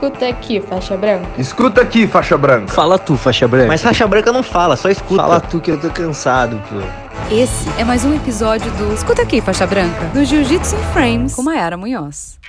Escuta aqui, faixa branca. Escuta aqui, faixa branca. Fala tu, faixa branca. Mas faixa branca não fala, só escuta. Fala tu que eu tô cansado, pô. Esse é mais um episódio do Escuta aqui, faixa branca, do Jiu-Jitsu in Frames com Mayara Munhoz.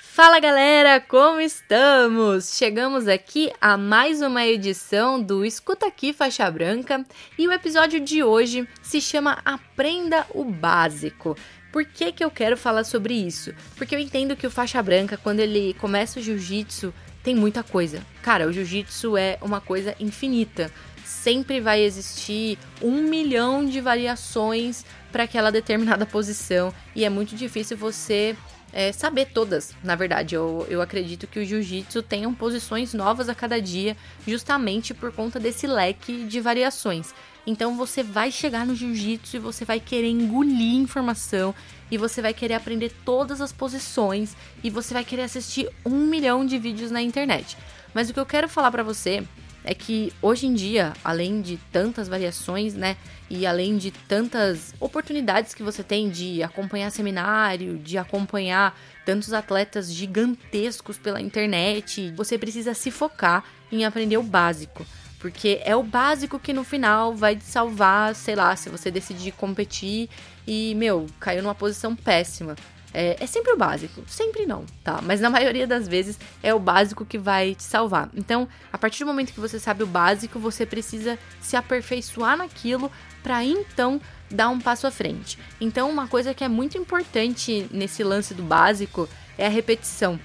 Fala galera, como estamos? Chegamos aqui a mais uma edição do Escuta Aqui Faixa Branca e o episódio de hoje se chama Aprenda o Básico. Por que, que eu quero falar sobre isso? Porque eu entendo que o faixa branca, quando ele começa o jiu-jitsu, tem muita coisa. Cara, o jiu-jitsu é uma coisa infinita. Sempre vai existir um milhão de variações para aquela determinada posição e é muito difícil você é, saber todas. Na verdade, eu, eu acredito que o jiu-jitsu tenham posições novas a cada dia, justamente por conta desse leque de variações. Então você vai chegar no jiu-jitsu e você vai querer engolir informação e você vai querer aprender todas as posições e você vai querer assistir um milhão de vídeos na internet. Mas o que eu quero falar para você é que hoje em dia, além de tantas variações, né, e além de tantas oportunidades que você tem de acompanhar seminário, de acompanhar tantos atletas gigantescos pela internet, você precisa se focar em aprender o básico. Porque é o básico que no final vai te salvar, sei lá, se você decidir competir e, meu, caiu numa posição péssima. É, é, sempre o básico, sempre não, tá? Mas na maioria das vezes é o básico que vai te salvar. Então, a partir do momento que você sabe o básico, você precisa se aperfeiçoar naquilo para então dar um passo à frente. Então, uma coisa que é muito importante nesse lance do básico é a repetição.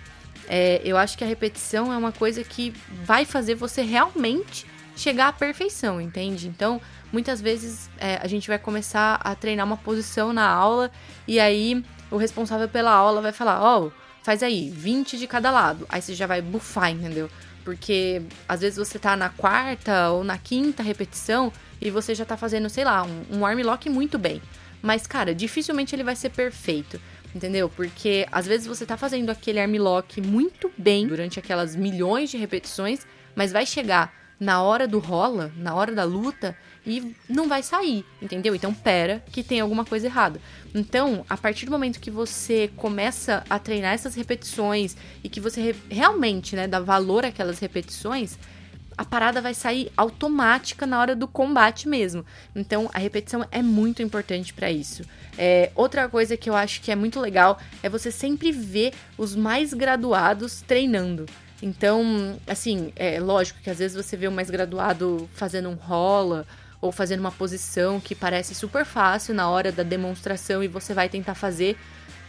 É, eu acho que a repetição é uma coisa que vai fazer você realmente chegar à perfeição, entende? Então, muitas vezes é, a gente vai começar a treinar uma posição na aula e aí o responsável pela aula vai falar: Ó, oh, faz aí 20 de cada lado. Aí você já vai bufar, entendeu? Porque às vezes você tá na quarta ou na quinta repetição e você já tá fazendo, sei lá, um, um arm lock muito bem. Mas, cara, dificilmente ele vai ser perfeito. Entendeu? Porque às vezes você tá fazendo aquele arm lock muito bem durante aquelas milhões de repetições, mas vai chegar na hora do rola, na hora da luta, e não vai sair, entendeu? Então, pera, que tem alguma coisa errada. Então, a partir do momento que você começa a treinar essas repetições e que você re realmente, né, dá valor àquelas repetições, a parada vai sair automática na hora do combate mesmo. Então, a repetição é muito importante para isso. É, outra coisa que eu acho que é muito legal é você sempre ver os mais graduados treinando. Então, assim, é lógico que às vezes você vê um mais graduado fazendo um rola ou fazendo uma posição que parece super fácil na hora da demonstração e você vai tentar fazer.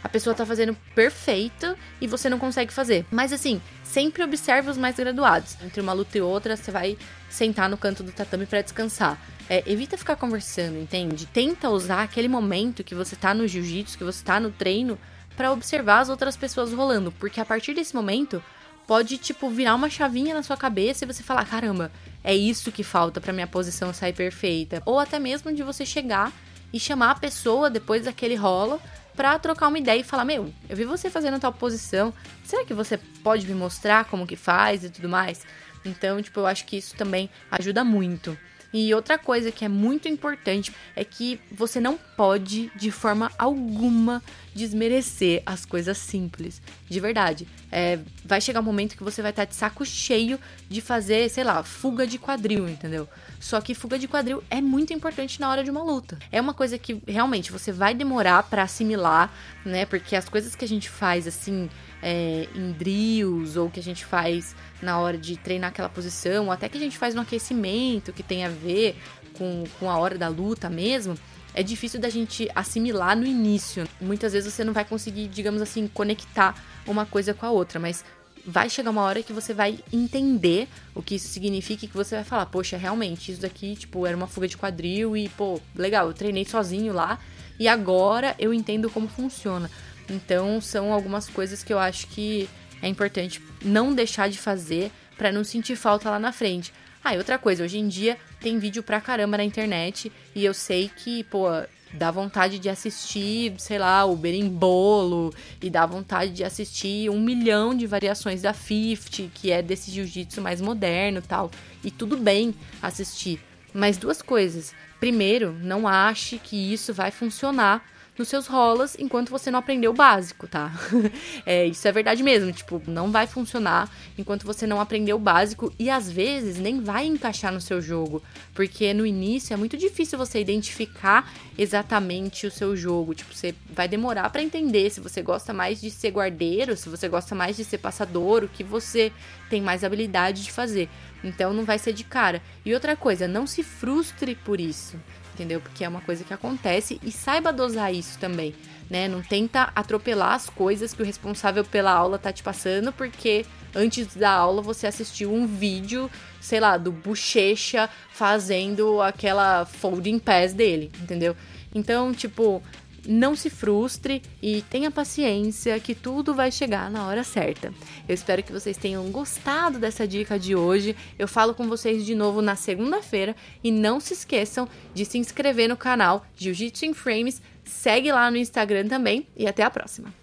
A pessoa tá fazendo perfeita e você não consegue fazer. Mas assim, sempre observe os mais graduados. Entre uma luta e outra, você vai sentar no canto do tatame para descansar. É, evita ficar conversando, entende? Tenta usar aquele momento que você tá no jiu-jitsu, que você tá no treino, para observar as outras pessoas rolando. Porque a partir desse momento, pode, tipo, virar uma chavinha na sua cabeça e você falar: caramba, é isso que falta para minha posição sair perfeita. Ou até mesmo de você chegar e chamar a pessoa depois daquele rola para trocar uma ideia e falar: Meu, eu vi você fazendo tal posição, será que você pode me mostrar como que faz e tudo mais? Então, tipo, eu acho que isso também ajuda muito. E outra coisa que é muito importante é que você não pode, de forma alguma, desmerecer as coisas simples. De verdade. É, vai chegar um momento que você vai estar de saco cheio de fazer, sei lá, fuga de quadril, entendeu? Só que fuga de quadril é muito importante na hora de uma luta. É uma coisa que realmente você vai demorar para assimilar, né? Porque as coisas que a gente faz assim é, em drills ou que a gente faz na hora de treinar aquela posição, ou até que a gente faz no aquecimento que tem a ver com, com a hora da luta mesmo, é difícil da gente assimilar no início. Muitas vezes você não vai conseguir, digamos assim, conectar uma coisa com a outra, mas vai chegar uma hora que você vai entender o que isso significa e que você vai falar, poxa, realmente, isso daqui, tipo, era uma fuga de quadril e, pô, legal, eu treinei sozinho lá e agora eu entendo como funciona. Então, são algumas coisas que eu acho que é importante não deixar de fazer para não sentir falta lá na frente. Ah, e outra coisa, hoje em dia tem vídeo pra caramba na internet e eu sei que, pô, dá vontade de assistir, sei lá, o berimbolo e dá vontade de assistir um milhão de variações da 50, que é desse jiu-jitsu mais moderno tal. E tudo bem assistir. Mas duas coisas. Primeiro, não ache que isso vai funcionar nos seus rolas enquanto você não aprender o básico, tá? é, isso é verdade mesmo, tipo, não vai funcionar enquanto você não aprender o básico e às vezes nem vai encaixar no seu jogo, porque no início é muito difícil você identificar exatamente o seu jogo, tipo, você vai demorar para entender se você gosta mais de ser guardeiro, se você gosta mais de ser passador, o que você tem mais habilidade de fazer. Então não vai ser de cara. E outra coisa, não se frustre por isso entendeu? Porque é uma coisa que acontece e saiba dosar isso também, né? Não tenta atropelar as coisas que o responsável pela aula tá te passando, porque antes da aula você assistiu um vídeo, sei lá, do Bochecha fazendo aquela folding pass dele, entendeu? Então, tipo, não se frustre e tenha paciência que tudo vai chegar na hora certa. Eu espero que vocês tenham gostado dessa dica de hoje. Eu falo com vocês de novo na segunda-feira e não se esqueçam de se inscrever no canal Jiu-Jitsu in Frames. Segue lá no Instagram também e até a próxima.